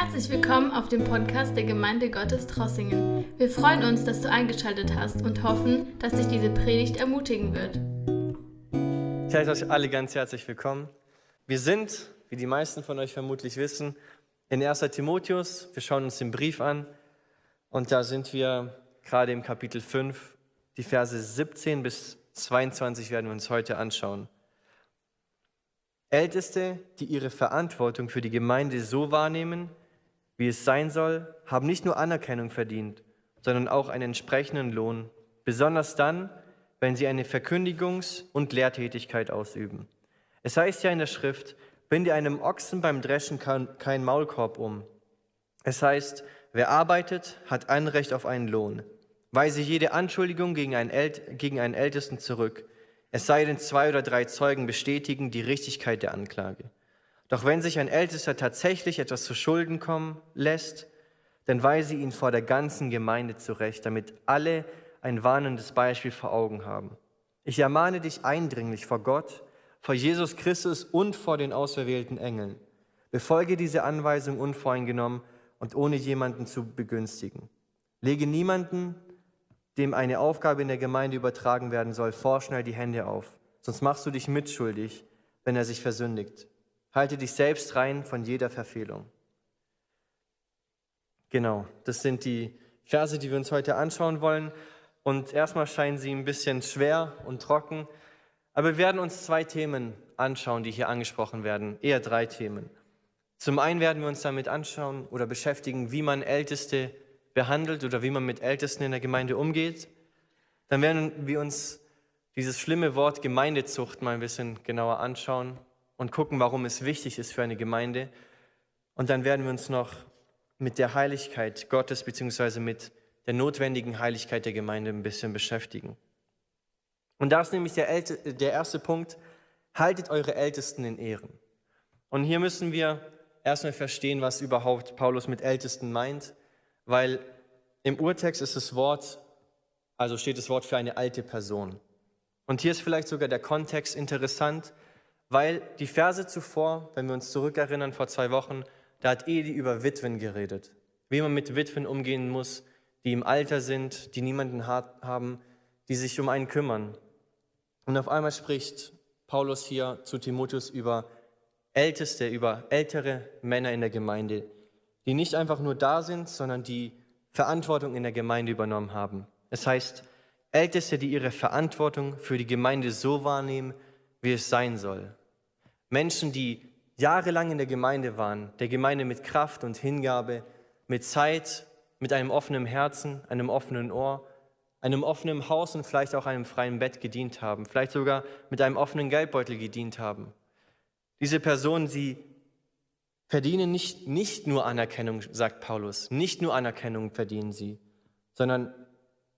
Herzlich willkommen auf dem Podcast der Gemeinde Gottes Trossingen. Wir freuen uns, dass du eingeschaltet hast und hoffen, dass dich diese Predigt ermutigen wird. Ich heiße euch alle ganz herzlich willkommen. Wir sind, wie die meisten von euch vermutlich wissen, in 1. Timotheus. Wir schauen uns den Brief an und da sind wir gerade im Kapitel 5. Die Verse 17 bis 22 werden wir uns heute anschauen. Älteste, die ihre Verantwortung für die Gemeinde so wahrnehmen, wie es sein soll, haben nicht nur Anerkennung verdient, sondern auch einen entsprechenden Lohn, besonders dann, wenn sie eine Verkündigungs- und Lehrtätigkeit ausüben. Es heißt ja in der Schrift, binde einem Ochsen beim Dreschen kein Maulkorb um. Es heißt, wer arbeitet, hat Anrecht auf einen Lohn. Weise jede Anschuldigung gegen einen, gegen einen Ältesten zurück es sei denn, zwei oder drei Zeugen bestätigen die Richtigkeit der Anklage. Doch wenn sich ein Ältester tatsächlich etwas zu Schulden kommen lässt, dann weise ihn vor der ganzen Gemeinde zurecht, damit alle ein warnendes Beispiel vor Augen haben. Ich ermahne dich eindringlich vor Gott, vor Jesus Christus und vor den auserwählten Engeln. Befolge diese Anweisung unvoreingenommen und ohne jemanden zu begünstigen. Lege niemanden dem eine Aufgabe in der Gemeinde übertragen werden soll, vorschnell die Hände auf, sonst machst du dich mitschuldig, wenn er sich versündigt. Halte dich selbst rein von jeder Verfehlung. Genau, das sind die Verse, die wir uns heute anschauen wollen. Und erstmal scheinen sie ein bisschen schwer und trocken, aber wir werden uns zwei Themen anschauen, die hier angesprochen werden, eher drei Themen. Zum einen werden wir uns damit anschauen oder beschäftigen, wie man Älteste behandelt oder wie man mit Ältesten in der Gemeinde umgeht, dann werden wir uns dieses schlimme Wort Gemeindezucht mal ein bisschen genauer anschauen und gucken, warum es wichtig ist für eine Gemeinde. Und dann werden wir uns noch mit der Heiligkeit Gottes bzw. mit der notwendigen Heiligkeit der Gemeinde ein bisschen beschäftigen. Und da ist nämlich der, Älte, der erste Punkt, haltet eure Ältesten in Ehren. Und hier müssen wir erstmal verstehen, was überhaupt Paulus mit Ältesten meint weil im Urtext ist das Wort, also steht das Wort für eine alte Person. Und hier ist vielleicht sogar der Kontext interessant, weil die Verse zuvor, wenn wir uns zurückerinnern vor zwei Wochen, da hat Eli über Witwen geredet, wie man mit Witwen umgehen muss, die im Alter sind, die niemanden haben, die sich um einen kümmern. Und auf einmal spricht Paulus hier zu Timotheus über Älteste, über ältere Männer in der Gemeinde, die nicht einfach nur da sind, sondern die Verantwortung in der Gemeinde übernommen haben. Es heißt, Älteste, die ihre Verantwortung für die Gemeinde so wahrnehmen, wie es sein soll. Menschen, die jahrelang in der Gemeinde waren, der Gemeinde mit Kraft und Hingabe, mit Zeit, mit einem offenen Herzen, einem offenen Ohr, einem offenen Haus und vielleicht auch einem freien Bett gedient haben, vielleicht sogar mit einem offenen Geldbeutel gedient haben. Diese Personen, sie verdienen nicht, nicht nur Anerkennung, sagt Paulus, nicht nur Anerkennung verdienen sie, sondern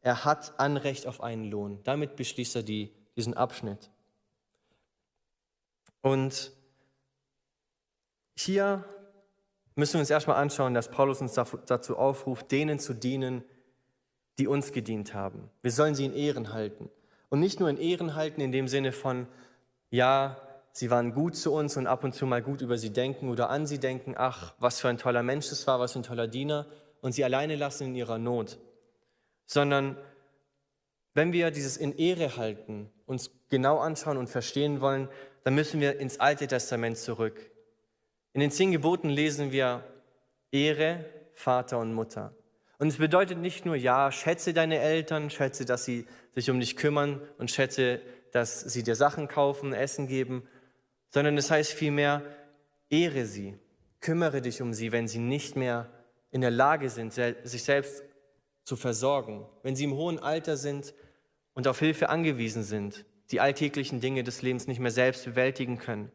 er hat Anrecht auf einen Lohn. Damit beschließt er die, diesen Abschnitt. Und hier müssen wir uns erstmal anschauen, dass Paulus uns dazu aufruft, denen zu dienen, die uns gedient haben. Wir sollen sie in Ehren halten. Und nicht nur in Ehren halten in dem Sinne von, ja, sie waren gut zu uns und ab und zu mal gut über sie denken oder an sie denken, ach, was für ein toller Mensch es war, was für ein toller Diener, und sie alleine lassen in ihrer Not. Sondern wenn wir dieses in Ehre halten, uns genau anschauen und verstehen wollen, dann müssen wir ins Alte Testament zurück. In den zehn Geboten lesen wir Ehre, Vater und Mutter. Und es bedeutet nicht nur, ja, schätze deine Eltern, schätze, dass sie sich um dich kümmern und schätze, dass sie dir Sachen kaufen, Essen geben, sondern es heißt vielmehr, ehre sie, kümmere dich um sie, wenn sie nicht mehr in der Lage sind, sich selbst zu versorgen, wenn sie im hohen Alter sind und auf Hilfe angewiesen sind, die alltäglichen Dinge des Lebens nicht mehr selbst bewältigen können.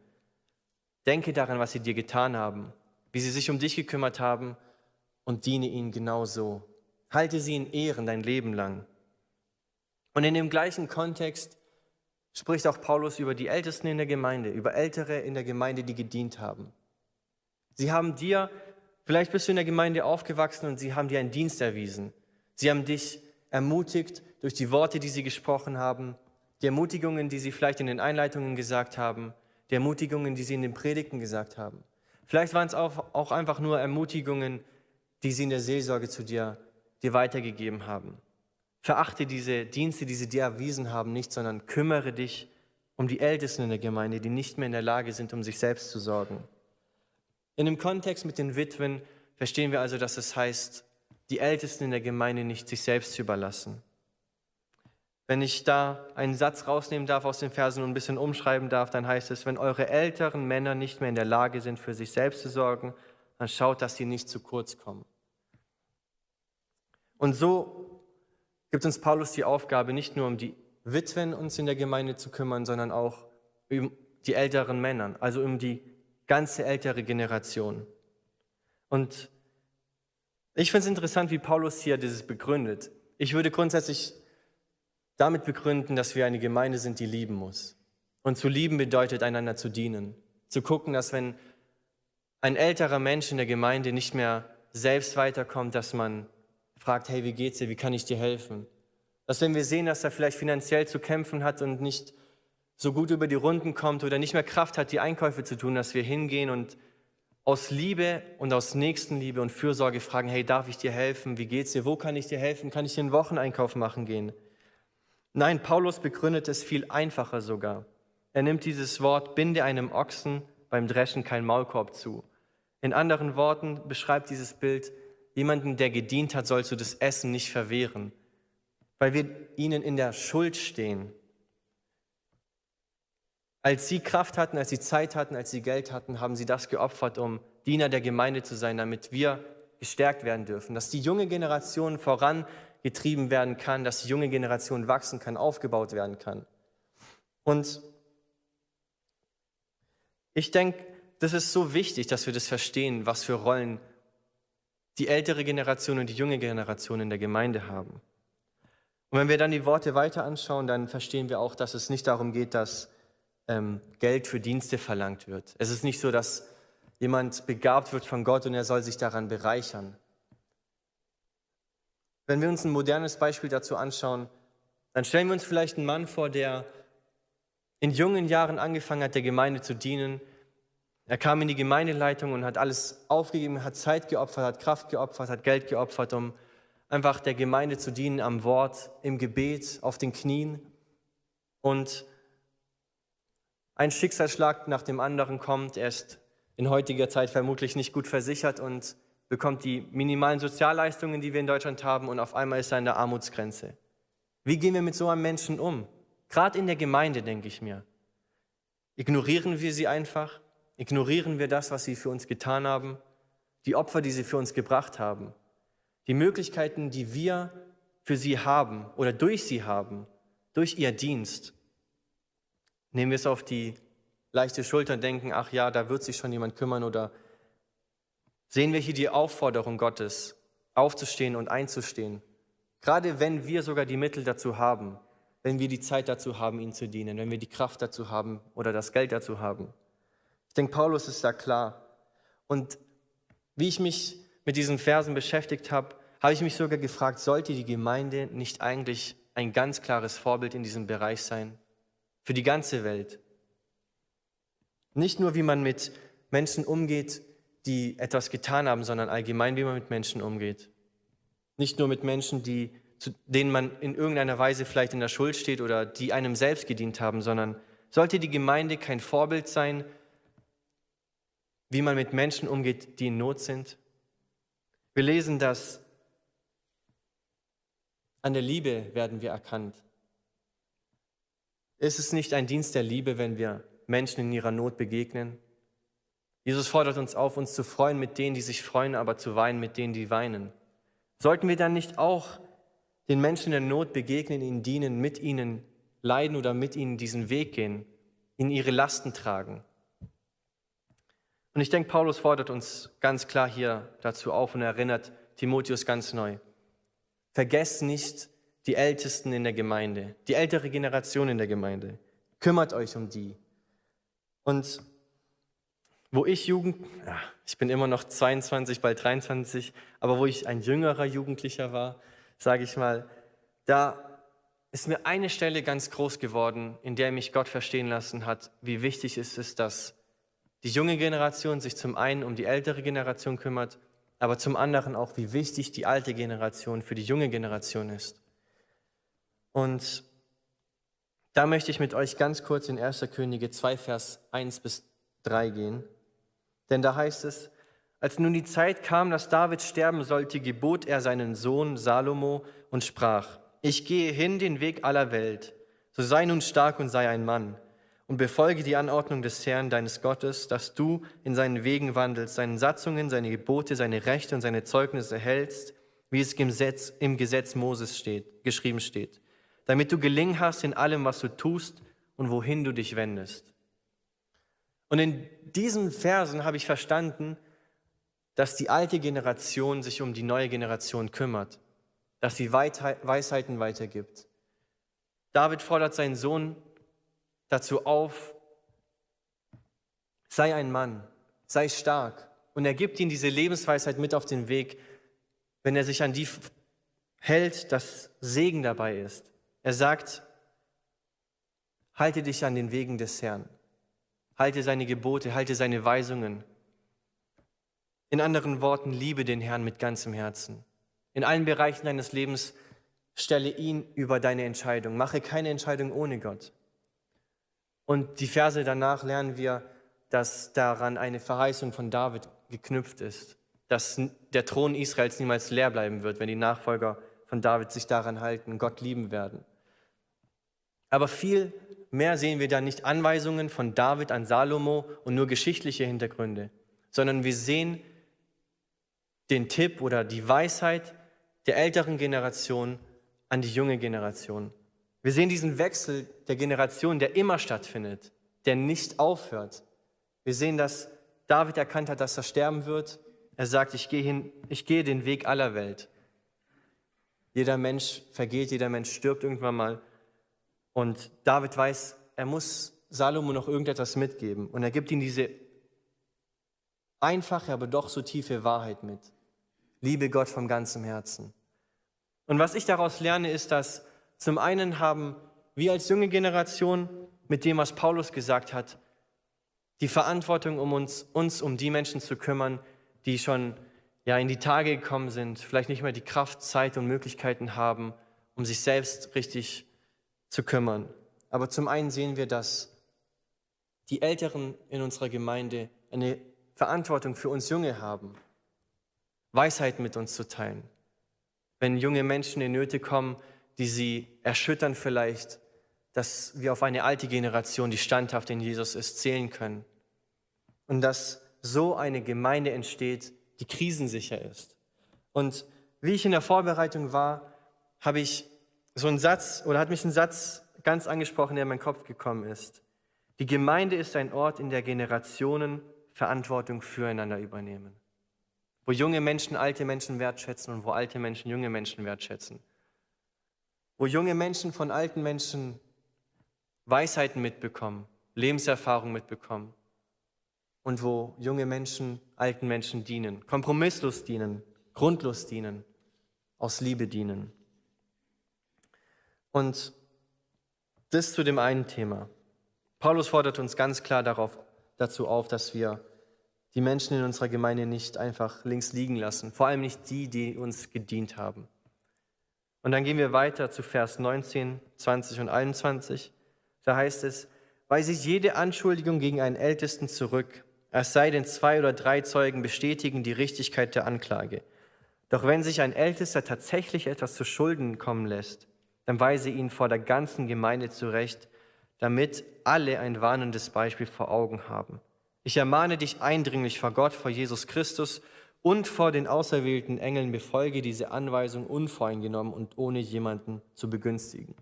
Denke daran, was sie dir getan haben, wie sie sich um dich gekümmert haben und diene ihnen genauso. Halte sie in Ehren dein Leben lang. Und in dem gleichen Kontext spricht auch Paulus über die Ältesten in der Gemeinde, über Ältere in der Gemeinde, die gedient haben. Sie haben dir, vielleicht bist du in der Gemeinde aufgewachsen und sie haben dir einen Dienst erwiesen. Sie haben dich ermutigt durch die Worte, die sie gesprochen haben, die Ermutigungen, die sie vielleicht in den Einleitungen gesagt haben, die Ermutigungen, die sie in den Predigten gesagt haben. Vielleicht waren es auch, auch einfach nur Ermutigungen, die sie in der Seelsorge zu dir, dir weitergegeben haben. Verachte diese Dienste, die sie dir erwiesen haben, nicht, sondern kümmere dich um die Ältesten in der Gemeinde, die nicht mehr in der Lage sind, um sich selbst zu sorgen. In dem Kontext mit den Witwen verstehen wir also, dass es heißt, die Ältesten in der Gemeinde nicht sich selbst zu überlassen. Wenn ich da einen Satz rausnehmen darf aus den Versen und ein bisschen umschreiben darf, dann heißt es, wenn eure älteren Männer nicht mehr in der Lage sind, für sich selbst zu sorgen, dann schaut, dass sie nicht zu kurz kommen. Und so gibt uns Paulus die Aufgabe, nicht nur um die Witwen uns in der Gemeinde zu kümmern, sondern auch um die älteren Männer, also um die ganze ältere Generation. Und ich finde es interessant, wie Paulus hier dieses begründet. Ich würde grundsätzlich damit begründen, dass wir eine Gemeinde sind, die lieben muss. Und zu lieben bedeutet, einander zu dienen. Zu gucken, dass wenn ein älterer Mensch in der Gemeinde nicht mehr selbst weiterkommt, dass man fragt, hey, wie geht's dir, wie kann ich dir helfen? Dass wenn wir sehen, dass er vielleicht finanziell zu kämpfen hat und nicht so gut über die Runden kommt oder nicht mehr Kraft hat, die Einkäufe zu tun, dass wir hingehen und aus Liebe und aus Nächstenliebe und Fürsorge fragen, hey, darf ich dir helfen? Wie geht's dir? Wo kann ich dir helfen? Kann ich dir einen Wocheneinkauf machen gehen? Nein, Paulus begründet es viel einfacher sogar. Er nimmt dieses Wort, binde einem Ochsen beim Dreschen kein Maulkorb zu. In anderen Worten beschreibt dieses Bild, jemanden, der gedient hat, sollst du das Essen nicht verwehren, weil wir ihnen in der Schuld stehen. Als sie Kraft hatten, als sie Zeit hatten, als sie Geld hatten, haben sie das geopfert, um Diener der Gemeinde zu sein, damit wir gestärkt werden dürfen, dass die junge Generation voran getrieben werden kann, dass die junge Generation wachsen kann, aufgebaut werden kann. Und ich denke, das ist so wichtig, dass wir das verstehen, was für Rollen die ältere Generation und die junge Generation in der Gemeinde haben. Und wenn wir dann die Worte weiter anschauen, dann verstehen wir auch, dass es nicht darum geht, dass ähm, Geld für Dienste verlangt wird. Es ist nicht so, dass jemand begabt wird von Gott und er soll sich daran bereichern. Wenn wir uns ein modernes Beispiel dazu anschauen, dann stellen wir uns vielleicht einen Mann vor, der in jungen Jahren angefangen hat, der Gemeinde zu dienen. Er kam in die Gemeindeleitung und hat alles aufgegeben, hat Zeit geopfert, hat Kraft geopfert, hat Geld geopfert, um einfach der Gemeinde zu dienen am Wort, im Gebet, auf den Knien. Und ein Schicksalsschlag nach dem anderen kommt. Er ist in heutiger Zeit vermutlich nicht gut versichert und bekommt die minimalen Sozialleistungen, die wir in Deutschland haben, und auf einmal ist er an der Armutsgrenze. Wie gehen wir mit so einem Menschen um? Gerade in der Gemeinde, denke ich mir. Ignorieren wir sie einfach? Ignorieren wir das, was sie für uns getan haben? Die Opfer, die sie für uns gebracht haben? Die Möglichkeiten, die wir für sie haben oder durch sie haben, durch ihr Dienst? Nehmen wir es auf die leichte Schulter und denken, ach ja, da wird sich schon jemand kümmern oder sehen wir hier die Aufforderung Gottes, aufzustehen und einzustehen. Gerade wenn wir sogar die Mittel dazu haben, wenn wir die Zeit dazu haben, ihn zu dienen, wenn wir die Kraft dazu haben oder das Geld dazu haben. Ich denke, Paulus ist da klar. Und wie ich mich mit diesen Versen beschäftigt habe, habe ich mich sogar gefragt, sollte die Gemeinde nicht eigentlich ein ganz klares Vorbild in diesem Bereich sein? Für die ganze Welt. Nicht nur, wie man mit Menschen umgeht, die etwas getan haben, sondern allgemein, wie man mit Menschen umgeht. Nicht nur mit Menschen, die, zu denen man in irgendeiner Weise vielleicht in der Schuld steht oder die einem selbst gedient haben, sondern sollte die Gemeinde kein Vorbild sein, wie man mit Menschen umgeht, die in Not sind? Wir lesen, dass an der Liebe werden wir erkannt. Ist es nicht ein Dienst der Liebe, wenn wir Menschen in ihrer Not begegnen? Jesus fordert uns auf, uns zu freuen mit denen, die sich freuen, aber zu weinen mit denen, die weinen. Sollten wir dann nicht auch den Menschen in der Not begegnen, ihnen dienen, mit ihnen leiden oder mit ihnen diesen Weg gehen, ihnen ihre Lasten tragen? Und ich denke, Paulus fordert uns ganz klar hier dazu auf und erinnert Timotheus ganz neu. Vergesst nicht die Ältesten in der Gemeinde, die ältere Generation in der Gemeinde. Kümmert euch um die. Und wo ich Jugend, ja, ich bin immer noch 22, bald 23, aber wo ich ein jüngerer Jugendlicher war, sage ich mal, da ist mir eine Stelle ganz groß geworden, in der mich Gott verstehen lassen hat, wie wichtig es ist, dass die junge Generation sich zum einen um die ältere Generation kümmert, aber zum anderen auch, wie wichtig die alte Generation für die junge Generation ist. Und da möchte ich mit euch ganz kurz in 1. Könige 2, Vers 1 bis 3 gehen. Denn da heißt es, als nun die Zeit kam, dass David sterben sollte, gebot er seinen Sohn Salomo und sprach, ich gehe hin den Weg aller Welt, so sei nun stark und sei ein Mann und befolge die Anordnung des Herrn deines Gottes, dass du in seinen Wegen wandelst, seinen Satzungen, seine Gebote, seine Rechte und seine Zeugnisse hältst, wie es im Gesetz, im Gesetz Moses steht, geschrieben steht, damit du gelingen hast in allem, was du tust und wohin du dich wendest. Und in diesen Versen habe ich verstanden, dass die alte Generation sich um die neue Generation kümmert, dass sie Weisheiten weitergibt. David fordert seinen Sohn dazu auf, sei ein Mann, sei stark. Und er gibt ihm diese Lebensweisheit mit auf den Weg, wenn er sich an die hält, dass Segen dabei ist. Er sagt, halte dich an den Wegen des Herrn, halte seine Gebote, halte seine Weisungen. In anderen Worten, liebe den Herrn mit ganzem Herzen. In allen Bereichen deines Lebens stelle ihn über deine Entscheidung. Mache keine Entscheidung ohne Gott. Und die Verse danach lernen wir, dass daran eine Verheißung von David geknüpft ist, dass der Thron Israels niemals leer bleiben wird, wenn die Nachfolger von David sich daran halten, Gott lieben werden. Aber viel mehr sehen wir da nicht Anweisungen von David an Salomo und nur geschichtliche Hintergründe, sondern wir sehen den Tipp oder die Weisheit der älteren Generation an die junge Generation. Wir sehen diesen Wechsel der Generation, der immer stattfindet, der nicht aufhört. Wir sehen, dass David erkannt hat, dass er sterben wird. Er sagt, ich gehe, hin, ich gehe den Weg aller Welt. Jeder Mensch vergeht, jeder Mensch stirbt irgendwann mal. Und David weiß, er muss Salomo noch irgendetwas mitgeben. Und er gibt ihm diese einfache, aber doch so tiefe Wahrheit mit. Liebe Gott vom ganzen Herzen. Und was ich daraus lerne, ist, dass zum einen haben wir als junge Generation mit dem, was Paulus gesagt hat, die Verantwortung, um uns, uns um die Menschen zu kümmern, die schon ja, in die Tage gekommen sind, vielleicht nicht mehr die Kraft, Zeit und Möglichkeiten haben, um sich selbst richtig zu kümmern. Aber zum einen sehen wir, dass die Älteren in unserer Gemeinde eine Verantwortung für uns Junge haben, Weisheit mit uns zu teilen. Wenn junge Menschen in Nöte kommen, die sie erschüttern vielleicht, dass wir auf eine alte Generation, die standhaft in Jesus ist, zählen können. Und dass so eine Gemeinde entsteht, die krisensicher ist. Und wie ich in der Vorbereitung war, habe ich so einen Satz oder hat mich ein Satz ganz angesprochen, der in meinen Kopf gekommen ist. Die Gemeinde ist ein Ort, in der Generationen Verantwortung füreinander übernehmen. Wo junge Menschen alte Menschen wertschätzen und wo alte Menschen junge Menschen wertschätzen wo junge Menschen von alten Menschen Weisheiten mitbekommen, Lebenserfahrung mitbekommen und wo junge Menschen alten Menschen dienen, kompromisslos dienen, grundlos dienen, aus Liebe dienen. Und das zu dem einen Thema. Paulus fordert uns ganz klar darauf, dazu auf, dass wir die Menschen in unserer Gemeinde nicht einfach links liegen lassen, vor allem nicht die, die uns gedient haben. Und dann gehen wir weiter zu Vers 19, 20 und 21. Da heißt es, weise jede Anschuldigung gegen einen Ältesten zurück, es sei denn zwei oder drei Zeugen bestätigen die Richtigkeit der Anklage. Doch wenn sich ein Ältester tatsächlich etwas zu Schulden kommen lässt, dann weise ihn vor der ganzen Gemeinde zurecht, damit alle ein warnendes Beispiel vor Augen haben. Ich ermahne dich eindringlich vor Gott, vor Jesus Christus und vor den auserwählten Engeln befolge diese Anweisung unvoreingenommen und ohne jemanden zu begünstigen.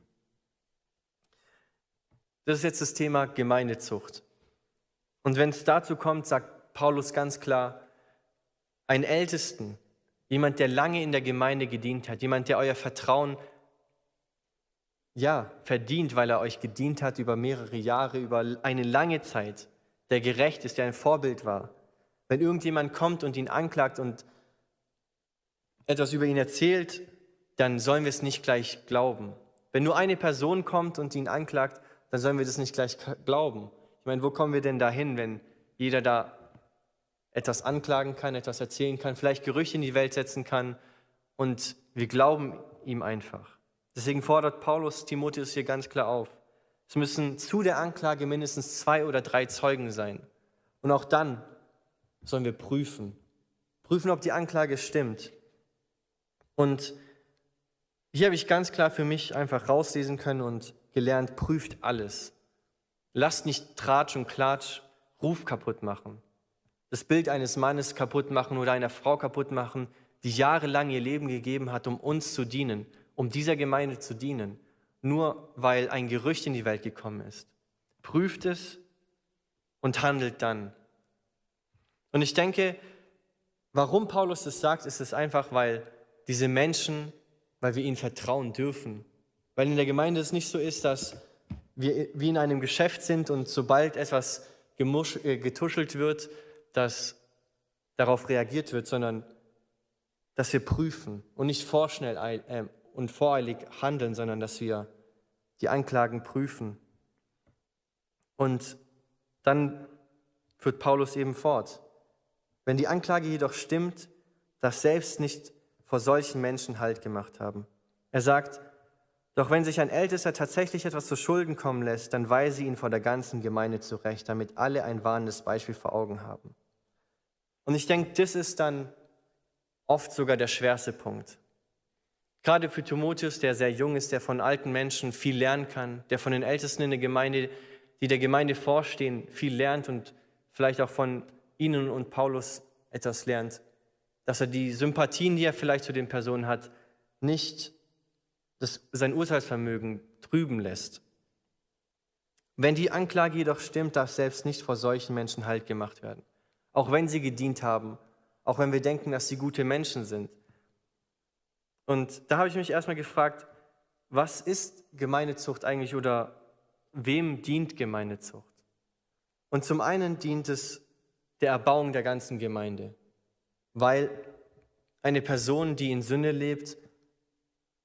Das ist jetzt das Thema Gemeindezucht. Und wenn es dazu kommt, sagt Paulus ganz klar, ein Ältesten, jemand, der lange in der Gemeinde gedient hat, jemand, der euer Vertrauen ja, verdient, weil er euch gedient hat über mehrere Jahre, über eine lange Zeit, der gerecht ist, der ein Vorbild war, wenn irgendjemand kommt und ihn anklagt und etwas über ihn erzählt, dann sollen wir es nicht gleich glauben. Wenn nur eine Person kommt und ihn anklagt, dann sollen wir das nicht gleich glauben. Ich meine, wo kommen wir denn dahin, wenn jeder da etwas anklagen kann, etwas erzählen kann, vielleicht Gerüche in die Welt setzen kann und wir glauben ihm einfach. Deswegen fordert Paulus Timotheus hier ganz klar auf. Es müssen zu der Anklage mindestens zwei oder drei Zeugen sein. Und auch dann sollen wir prüfen. Prüfen, ob die Anklage stimmt. Und hier habe ich ganz klar für mich einfach rauslesen können und gelernt, prüft alles. Lasst nicht Tratsch und Klatsch Ruf kaputt machen. Das Bild eines Mannes kaputt machen oder einer Frau kaputt machen, die jahrelang ihr Leben gegeben hat, um uns zu dienen, um dieser Gemeinde zu dienen, nur weil ein Gerücht in die Welt gekommen ist. Prüft es und handelt dann. Und ich denke, warum Paulus das sagt, ist es einfach, weil diese Menschen, weil wir ihnen vertrauen dürfen. Weil in der Gemeinde es nicht so ist, dass wir wie in einem Geschäft sind und sobald etwas äh, getuschelt wird, dass darauf reagiert wird, sondern dass wir prüfen und nicht vorschnell äh, und voreilig handeln, sondern dass wir die Anklagen prüfen. Und dann führt Paulus eben fort. Wenn die Anklage jedoch stimmt, dass selbst nicht vor solchen Menschen Halt gemacht haben. Er sagt, doch wenn sich ein Ältester tatsächlich etwas zu Schulden kommen lässt, dann weise ihn vor der ganzen Gemeinde zurecht, damit alle ein warnendes Beispiel vor Augen haben. Und ich denke, das ist dann oft sogar der schwerste Punkt. Gerade für Timotheus, der sehr jung ist, der von alten Menschen viel lernen kann, der von den Ältesten in der Gemeinde, die der Gemeinde vorstehen, viel lernt und vielleicht auch von ihnen und Paulus etwas lernt, dass er die Sympathien, die er vielleicht zu den Personen hat, nicht das, sein Urteilsvermögen trüben lässt. Wenn die Anklage jedoch stimmt, darf selbst nicht vor solchen Menschen Halt gemacht werden. Auch wenn sie gedient haben, auch wenn wir denken, dass sie gute Menschen sind. Und da habe ich mich erstmal gefragt, was ist Gemeindezucht eigentlich oder wem dient Gemeindezucht? Und zum einen dient es der Erbauung der ganzen Gemeinde, weil eine Person, die in Sünde lebt,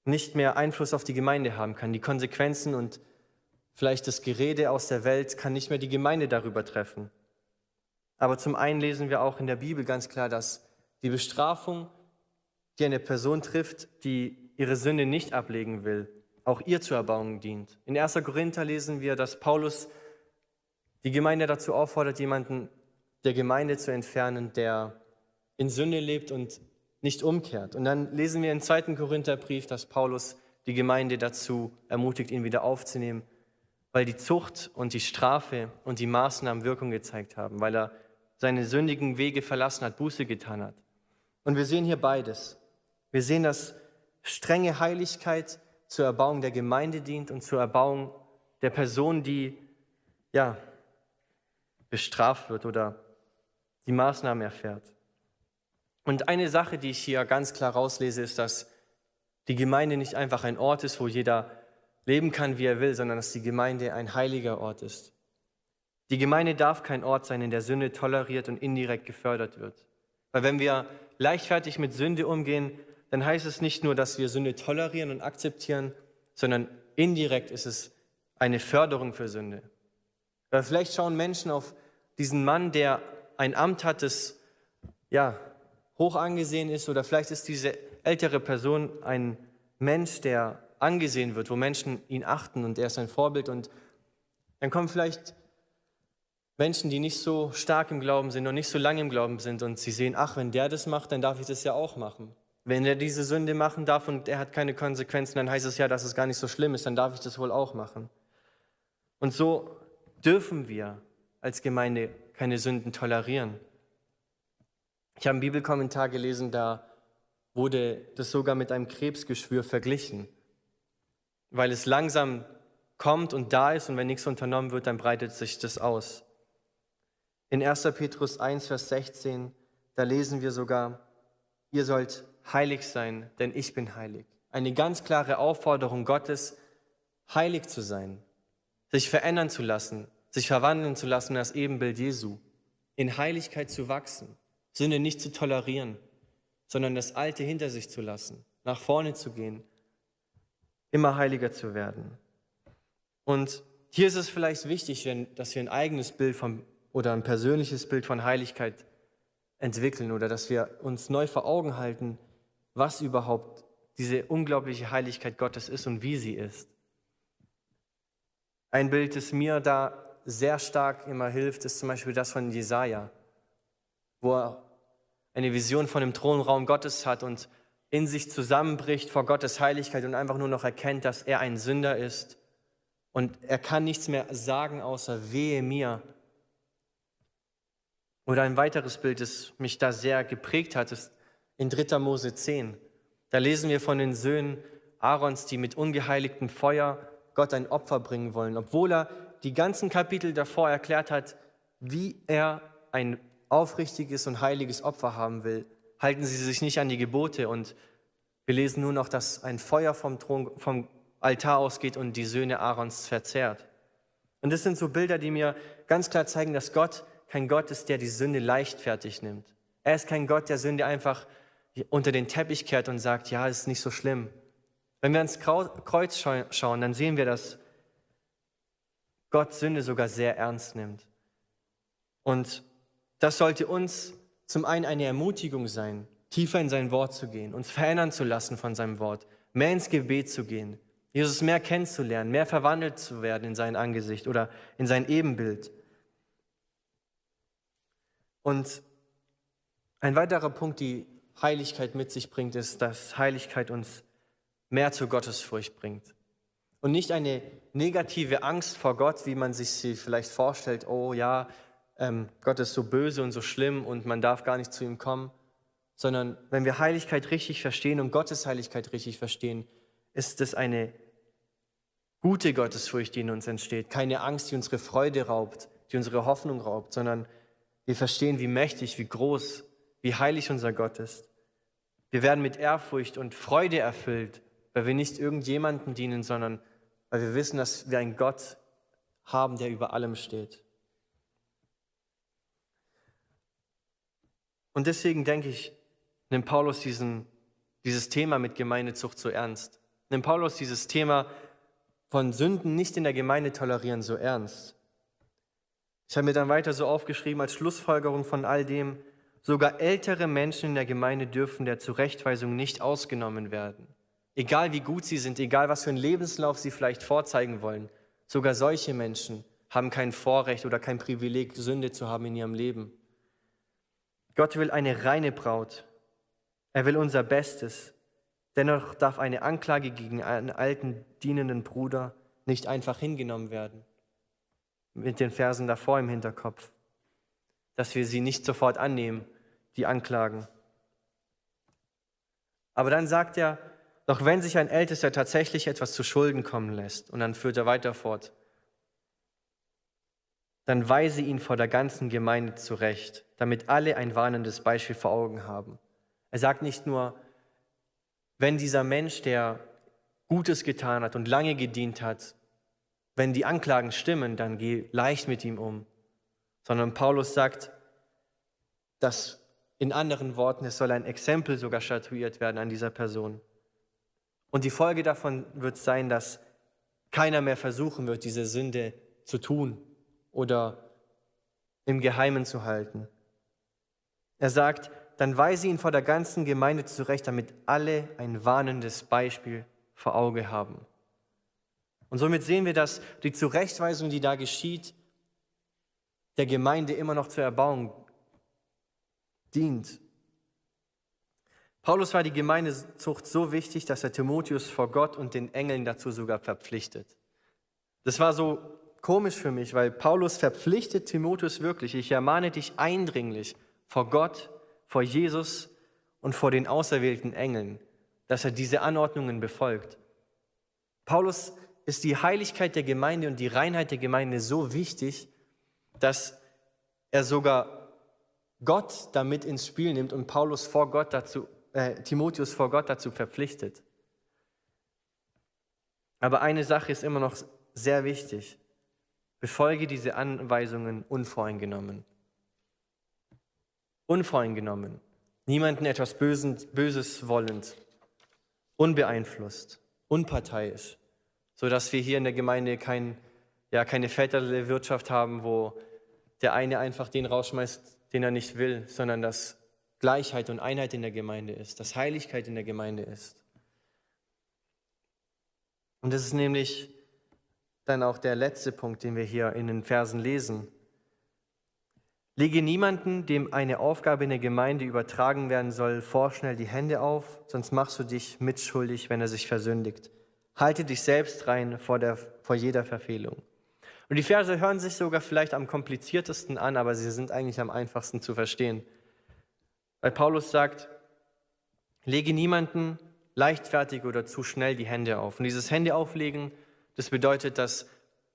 nicht mehr Einfluss auf die Gemeinde haben kann. Die Konsequenzen und vielleicht das Gerede aus der Welt kann nicht mehr die Gemeinde darüber treffen. Aber zum einen lesen wir auch in der Bibel ganz klar, dass die Bestrafung, die eine Person trifft, die ihre Sünde nicht ablegen will, auch ihr zur Erbauung dient. In 1. Korinther lesen wir, dass Paulus die Gemeinde dazu auffordert, jemanden der Gemeinde zu entfernen, der in Sünde lebt und nicht umkehrt. Und dann lesen wir im zweiten Korintherbrief, dass Paulus die Gemeinde dazu ermutigt, ihn wieder aufzunehmen, weil die Zucht und die Strafe und die Maßnahmen Wirkung gezeigt haben, weil er seine sündigen Wege verlassen hat, Buße getan hat. Und wir sehen hier beides. Wir sehen, dass strenge Heiligkeit zur Erbauung der Gemeinde dient und zur Erbauung der Person, die ja bestraft wird oder die Maßnahmen erfährt. Und eine Sache, die ich hier ganz klar rauslese, ist, dass die Gemeinde nicht einfach ein Ort ist, wo jeder leben kann, wie er will, sondern dass die Gemeinde ein heiliger Ort ist. Die Gemeinde darf kein Ort sein, in der Sünde toleriert und indirekt gefördert wird. Weil wenn wir leichtfertig mit Sünde umgehen, dann heißt es nicht nur, dass wir Sünde tolerieren und akzeptieren, sondern indirekt ist es eine Förderung für Sünde. Weil vielleicht schauen Menschen auf diesen Mann, der ein Amt hat, das ja, hoch angesehen ist oder vielleicht ist diese ältere Person ein Mensch, der angesehen wird, wo Menschen ihn achten und er ist ein Vorbild und dann kommen vielleicht Menschen, die nicht so stark im Glauben sind und nicht so lange im Glauben sind und sie sehen, ach, wenn der das macht, dann darf ich das ja auch machen. Wenn er diese Sünde machen darf und er hat keine Konsequenzen, dann heißt es ja, dass es gar nicht so schlimm ist, dann darf ich das wohl auch machen. Und so dürfen wir als Gemeinde keine Sünden tolerieren. Ich habe einen Bibelkommentar gelesen, da wurde das sogar mit einem Krebsgeschwür verglichen, weil es langsam kommt und da ist und wenn nichts unternommen wird, dann breitet sich das aus. In 1. Petrus 1, Vers 16, da lesen wir sogar, ihr sollt heilig sein, denn ich bin heilig. Eine ganz klare Aufforderung Gottes, heilig zu sein, sich verändern zu lassen, sich verwandeln zu lassen in das Ebenbild Jesu, in Heiligkeit zu wachsen. Sünde nicht zu tolerieren, sondern das Alte hinter sich zu lassen, nach vorne zu gehen, immer heiliger zu werden. Und hier ist es vielleicht wichtig, dass wir ein eigenes Bild vom oder ein persönliches Bild von Heiligkeit entwickeln oder dass wir uns neu vor Augen halten, was überhaupt diese unglaubliche Heiligkeit Gottes ist und wie sie ist. Ein Bild, das mir da sehr stark immer hilft, ist zum Beispiel das von Jesaja, wo er eine Vision von dem Thronraum Gottes hat und in sich zusammenbricht vor Gottes Heiligkeit und einfach nur noch erkennt, dass er ein Sünder ist und er kann nichts mehr sagen außer wehe mir. Oder ein weiteres Bild, das mich da sehr geprägt hat, ist in 3. Mose 10. Da lesen wir von den Söhnen Aarons, die mit ungeheiligtem Feuer Gott ein Opfer bringen wollen, obwohl er die ganzen Kapitel davor erklärt hat, wie er ein aufrichtiges und heiliges Opfer haben will, halten sie sich nicht an die Gebote und wir lesen nur noch, dass ein Feuer vom, Thron, vom Altar ausgeht und die Söhne Aarons verzehrt. Und das sind so Bilder, die mir ganz klar zeigen, dass Gott kein Gott ist, der die Sünde leichtfertig nimmt. Er ist kein Gott, der Sünde einfach unter den Teppich kehrt und sagt, ja, ist nicht so schlimm. Wenn wir ans Kreuz schauen, dann sehen wir, dass Gott Sünde sogar sehr ernst nimmt. Und das sollte uns zum einen eine Ermutigung sein, tiefer in sein Wort zu gehen, uns verändern zu lassen von seinem Wort, mehr ins Gebet zu gehen, Jesus mehr kennenzulernen, mehr verwandelt zu werden in sein Angesicht oder in sein Ebenbild. Und ein weiterer Punkt, die Heiligkeit mit sich bringt, ist, dass Heiligkeit uns mehr zur Gottesfurcht bringt. Und nicht eine negative Angst vor Gott, wie man sich sie vielleicht vorstellt, oh ja, ähm, Gott ist so böse und so schlimm und man darf gar nicht zu ihm kommen, sondern wenn wir Heiligkeit richtig verstehen und Gottes Heiligkeit richtig verstehen, ist es eine gute Gottesfurcht, die in uns entsteht, keine Angst, die unsere Freude raubt, die unsere Hoffnung raubt, sondern wir verstehen, wie mächtig, wie groß, wie heilig unser Gott ist. Wir werden mit Ehrfurcht und Freude erfüllt, weil wir nicht irgendjemanden dienen, sondern weil wir wissen, dass wir einen Gott haben, der über allem steht. Und deswegen denke ich, nimmt Paulus diesen, dieses Thema mit Gemeindezucht so ernst. Nimmt Paulus dieses Thema von Sünden nicht in der Gemeinde tolerieren so ernst. Ich habe mir dann weiter so aufgeschrieben als Schlussfolgerung von all dem, sogar ältere Menschen in der Gemeinde dürfen der Zurechtweisung nicht ausgenommen werden. Egal wie gut sie sind, egal was für einen Lebenslauf sie vielleicht vorzeigen wollen, sogar solche Menschen haben kein Vorrecht oder kein Privileg, Sünde zu haben in ihrem Leben. Gott will eine reine Braut. Er will unser Bestes. Dennoch darf eine Anklage gegen einen alten dienenden Bruder nicht einfach hingenommen werden. Mit den Versen davor im Hinterkopf. Dass wir sie nicht sofort annehmen, die Anklagen. Aber dann sagt er, doch wenn sich ein Ältester tatsächlich etwas zu Schulden kommen lässt, und dann führt er weiter fort, dann weise ihn vor der ganzen Gemeinde zurecht, damit alle ein warnendes Beispiel vor Augen haben. Er sagt nicht nur, wenn dieser Mensch, der Gutes getan hat und lange gedient hat, wenn die Anklagen stimmen, dann geh leicht mit ihm um, sondern Paulus sagt, dass in anderen Worten, es soll ein Exempel sogar statuiert werden an dieser Person. Und die Folge davon wird sein, dass keiner mehr versuchen wird, diese Sünde zu tun oder im Geheimen zu halten. Er sagt, dann weise ihn vor der ganzen Gemeinde zurecht, damit alle ein warnendes Beispiel vor Auge haben. Und somit sehen wir, dass die Zurechtweisung, die da geschieht, der Gemeinde immer noch zur Erbauung dient. Paulus war die Gemeindezucht so wichtig, dass er Timotheus vor Gott und den Engeln dazu sogar verpflichtet. Das war so komisch für mich, weil Paulus verpflichtet Timotheus wirklich, ich ermahne dich eindringlich vor Gott, vor Jesus und vor den auserwählten Engeln, dass er diese Anordnungen befolgt. Paulus ist die Heiligkeit der Gemeinde und die Reinheit der Gemeinde so wichtig, dass er sogar Gott damit ins Spiel nimmt und Paulus vor Gott dazu, äh, Timotheus vor Gott dazu verpflichtet. Aber eine Sache ist immer noch sehr wichtig. Befolge diese Anweisungen unvoreingenommen. Unvoreingenommen. Niemanden etwas Böses wollend. Unbeeinflusst. Unparteiisch. Sodass wir hier in der Gemeinde kein, ja, keine väterliche Wirtschaft haben, wo der eine einfach den rausschmeißt, den er nicht will, sondern dass Gleichheit und Einheit in der Gemeinde ist, dass Heiligkeit in der Gemeinde ist. Und das ist nämlich dann auch der letzte Punkt, den wir hier in den Versen lesen. Lege niemanden, dem eine Aufgabe in der Gemeinde übertragen werden soll, vorschnell die Hände auf, sonst machst du dich mitschuldig, wenn er sich versündigt. Halte dich selbst rein vor, der, vor jeder Verfehlung. Und die Verse hören sich sogar vielleicht am kompliziertesten an, aber sie sind eigentlich am einfachsten zu verstehen. Weil Paulus sagt, lege niemanden leichtfertig oder zu schnell die Hände auf. Und dieses Händeauflegen, das bedeutet, dass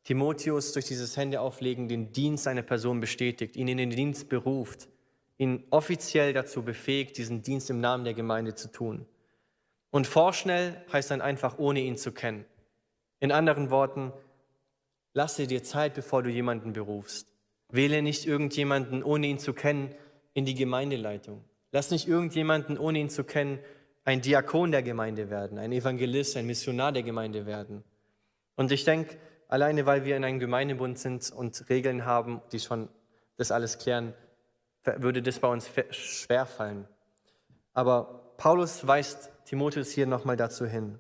Timotheus durch dieses Händeauflegen den Dienst einer Person bestätigt, ihn in den Dienst beruft, ihn offiziell dazu befähigt, diesen Dienst im Namen der Gemeinde zu tun. Und vorschnell heißt dann einfach, ohne ihn zu kennen. In anderen Worten, lasse dir Zeit, bevor du jemanden berufst. Wähle nicht irgendjemanden, ohne ihn zu kennen, in die Gemeindeleitung. Lass nicht irgendjemanden, ohne ihn zu kennen, ein Diakon der Gemeinde werden, ein Evangelist, ein Missionar der Gemeinde werden. Und ich denke, alleine weil wir in einem Gemeindebund sind und Regeln haben, die schon das alles klären, würde das bei uns schwer fallen. Aber Paulus weist Timotheus hier nochmal dazu hin.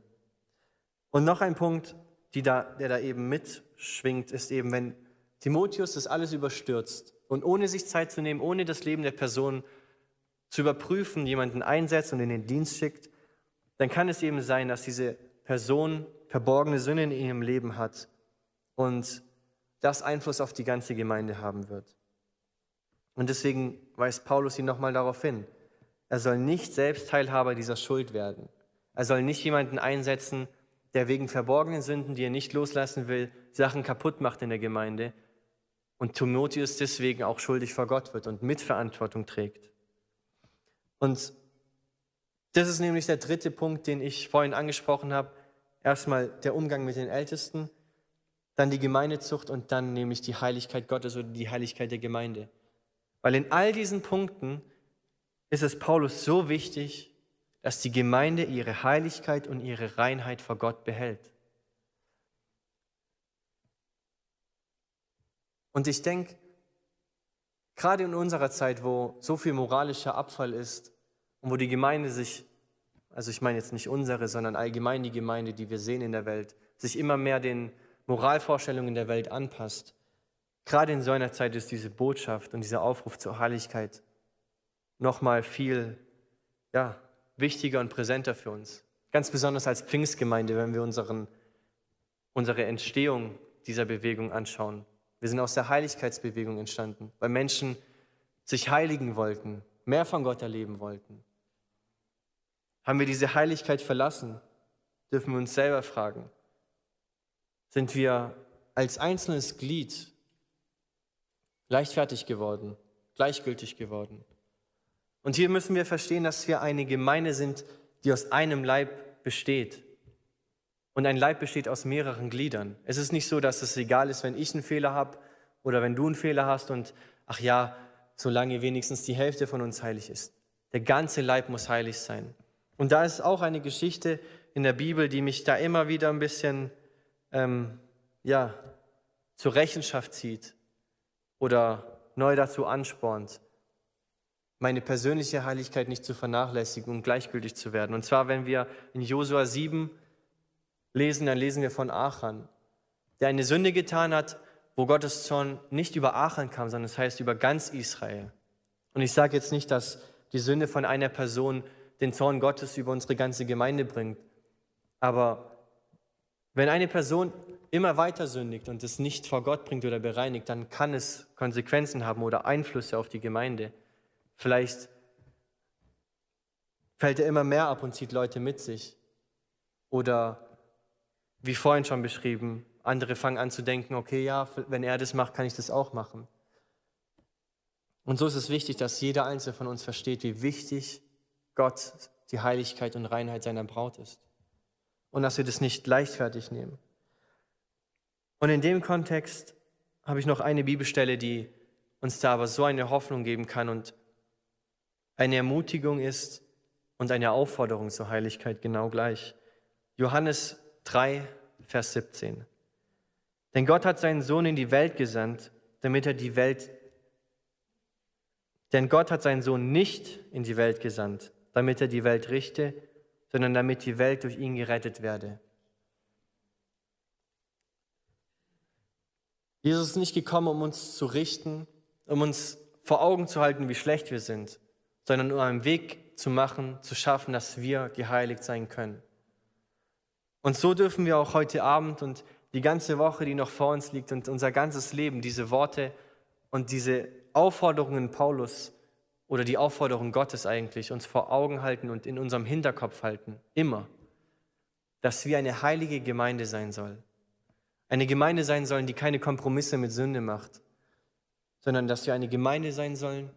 Und noch ein Punkt, da, der da eben mitschwingt, ist eben, wenn Timotheus das alles überstürzt und ohne sich Zeit zu nehmen, ohne das Leben der Person zu überprüfen, jemanden einsetzt und in den Dienst schickt, dann kann es eben sein, dass diese Person verborgene Sünde in ihrem Leben hat und das Einfluss auf die ganze Gemeinde haben wird. Und deswegen weist Paulus ihn nochmal darauf hin. Er soll nicht selbst Teilhaber dieser Schuld werden. Er soll nicht jemanden einsetzen, der wegen verborgenen Sünden, die er nicht loslassen will, Sachen kaputt macht in der Gemeinde und Timotheus deswegen auch schuldig vor Gott wird und Mitverantwortung trägt. Und das ist nämlich der dritte Punkt, den ich vorhin angesprochen habe. Erstmal der Umgang mit den Ältesten, dann die Gemeindezucht und dann nämlich die Heiligkeit Gottes oder die Heiligkeit der Gemeinde. Weil in all diesen Punkten ist es Paulus so wichtig, dass die Gemeinde ihre Heiligkeit und ihre Reinheit vor Gott behält. Und ich denke, gerade in unserer Zeit, wo so viel moralischer Abfall ist und wo die Gemeinde sich, also ich meine jetzt nicht unsere, sondern allgemein die Gemeinde, die wir sehen in der Welt, sich immer mehr den Moralvorstellungen der Welt anpasst, gerade in so einer Zeit ist diese Botschaft und dieser Aufruf zur Heiligkeit nochmal viel ja, wichtiger und präsenter für uns. Ganz besonders als Pfingstgemeinde, wenn wir unseren, unsere Entstehung dieser Bewegung anschauen. Wir sind aus der Heiligkeitsbewegung entstanden, weil Menschen sich heiligen wollten, mehr von Gott erleben wollten. Haben wir diese Heiligkeit verlassen, dürfen wir uns selber fragen, sind wir als einzelnes Glied leichtfertig geworden, gleichgültig geworden. Und hier müssen wir verstehen, dass wir eine Gemeinde sind, die aus einem Leib besteht. Und ein Leib besteht aus mehreren Gliedern. Es ist nicht so, dass es egal ist, wenn ich einen Fehler habe oder wenn du einen Fehler hast und ach ja, solange wenigstens die Hälfte von uns heilig ist. Der ganze Leib muss heilig sein. Und da ist auch eine Geschichte in der Bibel, die mich da immer wieder ein bisschen ähm, ja, zur Rechenschaft zieht oder neu dazu anspornt meine persönliche Heiligkeit nicht zu vernachlässigen und gleichgültig zu werden. Und zwar, wenn wir in Josua 7 lesen, dann lesen wir von Achan, der eine Sünde getan hat, wo Gottes Zorn nicht über Achan kam, sondern es das heißt über ganz Israel. Und ich sage jetzt nicht, dass die Sünde von einer Person den Zorn Gottes über unsere ganze Gemeinde bringt. Aber wenn eine Person immer weiter sündigt und es nicht vor Gott bringt oder bereinigt, dann kann es Konsequenzen haben oder Einflüsse auf die Gemeinde. Vielleicht fällt er immer mehr ab und zieht Leute mit sich. Oder wie vorhin schon beschrieben, andere fangen an zu denken, okay, ja, wenn er das macht, kann ich das auch machen. Und so ist es wichtig, dass jeder Einzelne von uns versteht, wie wichtig Gott die Heiligkeit und Reinheit seiner Braut ist. Und dass wir das nicht leichtfertig nehmen. Und in dem Kontext habe ich noch eine Bibelstelle, die uns da aber so eine Hoffnung geben kann und eine Ermutigung ist und eine Aufforderung zur Heiligkeit genau gleich. Johannes 3, Vers 17. Denn Gott hat seinen Sohn in die Welt gesandt, damit er die Welt Denn Gott hat seinen Sohn nicht in die Welt gesandt, damit er die Welt richte, sondern damit die Welt durch ihn gerettet werde. Jesus ist nicht gekommen, um uns zu richten, um uns vor Augen zu halten, wie schlecht wir sind, sondern um einen Weg zu machen, zu schaffen, dass wir geheiligt sein können. Und so dürfen wir auch heute Abend und die ganze Woche, die noch vor uns liegt und unser ganzes Leben, diese Worte und diese Aufforderungen Paulus oder die Aufforderung Gottes eigentlich uns vor Augen halten und in unserem Hinterkopf halten, immer, dass wir eine heilige Gemeinde sein sollen. Eine Gemeinde sein sollen, die keine Kompromisse mit Sünde macht, sondern dass wir eine Gemeinde sein sollen,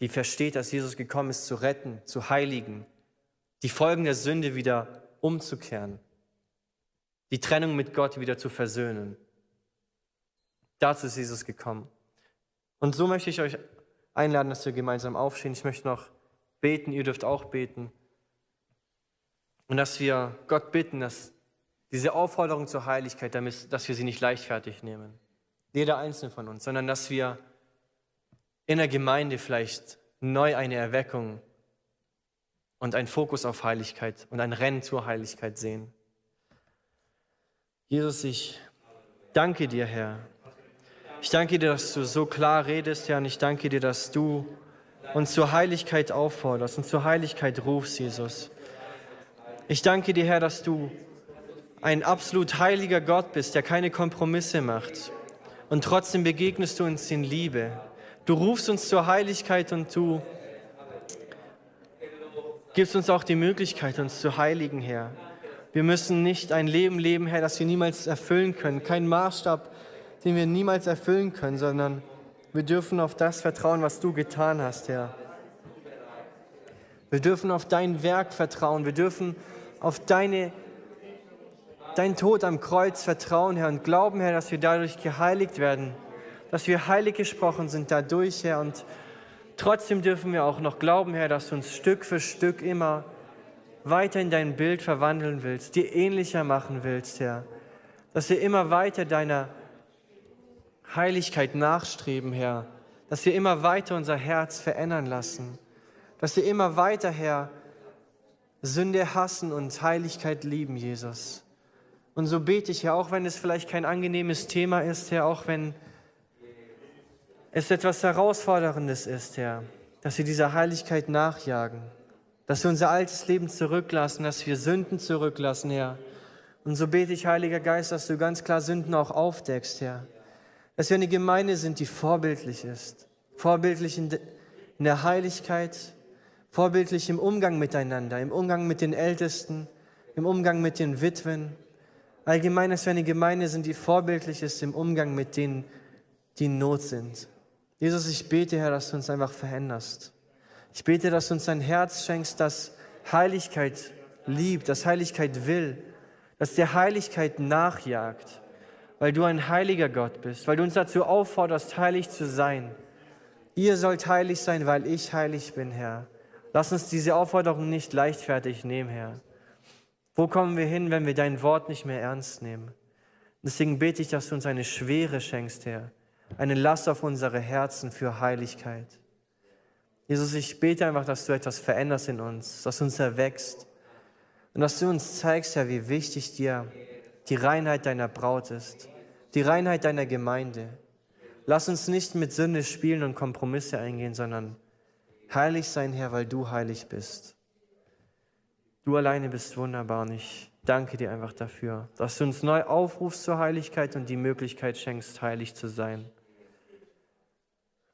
die versteht, dass Jesus gekommen ist, zu retten, zu heiligen, die Folgen der Sünde wieder umzukehren die Trennung mit Gott wieder zu versöhnen. Dazu ist Jesus gekommen. Und so möchte ich euch einladen, dass wir gemeinsam aufstehen. Ich möchte noch beten, ihr dürft auch beten. Und dass wir Gott bitten, dass diese Aufforderung zur Heiligkeit, dass wir sie nicht leichtfertig nehmen. Jeder einzelne von uns, sondern dass wir in der Gemeinde vielleicht neu eine Erweckung und einen Fokus auf Heiligkeit und ein Rennen zur Heiligkeit sehen. Jesus, ich danke dir, Herr. Ich danke dir, dass du so klar redest, Herr, und ich danke dir, dass du uns zur Heiligkeit aufforderst und zur Heiligkeit rufst, Jesus. Ich danke dir, Herr, dass du ein absolut heiliger Gott bist, der keine Kompromisse macht. Und trotzdem begegnest du uns in Liebe. Du rufst uns zur Heiligkeit und du gibst uns auch die Möglichkeit, uns zu heiligen, Herr. Wir müssen nicht ein Leben leben, Herr, das wir niemals erfüllen können. Kein Maßstab, den wir niemals erfüllen können, sondern wir dürfen auf das vertrauen, was du getan hast, Herr. Wir dürfen auf dein Werk vertrauen. Wir dürfen auf deine, dein Tod am Kreuz vertrauen, Herr, und glauben, Herr, dass wir dadurch geheiligt werden, dass wir heilig gesprochen sind dadurch, Herr. Und trotzdem dürfen wir auch noch glauben, Herr, dass du uns Stück für Stück immer weiter in dein Bild verwandeln willst, dir ähnlicher machen willst, Herr. Dass wir immer weiter deiner Heiligkeit nachstreben, Herr. Dass wir immer weiter unser Herz verändern lassen. Dass wir immer weiter, Herr, Sünde hassen und Heiligkeit lieben, Jesus. Und so bete ich, Herr, auch wenn es vielleicht kein angenehmes Thema ist, Herr, auch wenn es etwas Herausforderndes ist, Herr, dass wir dieser Heiligkeit nachjagen dass wir unser altes Leben zurücklassen, dass wir Sünden zurücklassen, Herr. Und so bete ich, Heiliger Geist, dass du ganz klar Sünden auch aufdeckst, Herr. Dass wir eine Gemeinde sind, die vorbildlich ist. Vorbildlich in, der Heiligkeit, vorbildlich im Umgang miteinander, im Umgang mit den Ältesten, im Umgang mit den Witwen. Allgemein, dass wir eine Gemeinde sind, die vorbildlich ist im Umgang mit denen, die in Not sind. Jesus, ich bete, Herr, dass du uns einfach veränderst. Ich bete, dass du uns ein Herz schenkst, das Heiligkeit liebt, das Heiligkeit will, dass der Heiligkeit nachjagt, weil du ein heiliger Gott bist, weil du uns dazu aufforderst, heilig zu sein. Ihr sollt heilig sein, weil ich heilig bin, Herr. Lass uns diese Aufforderung nicht leichtfertig nehmen, Herr. Wo kommen wir hin, wenn wir dein Wort nicht mehr ernst nehmen? Deswegen bete ich, dass du uns eine Schwere schenkst, Herr, eine Last auf unsere Herzen für Heiligkeit. Jesus, ich bete einfach, dass du etwas veränderst in uns, dass du uns erwächst und dass du uns zeigst, Herr, wie wichtig dir die Reinheit deiner Braut ist, die Reinheit deiner Gemeinde. Lass uns nicht mit Sünde spielen und Kompromisse eingehen, sondern heilig sein, Herr, weil du heilig bist. Du alleine bist wunderbar und ich danke dir einfach dafür, dass du uns neu aufrufst zur Heiligkeit und die Möglichkeit schenkst, heilig zu sein.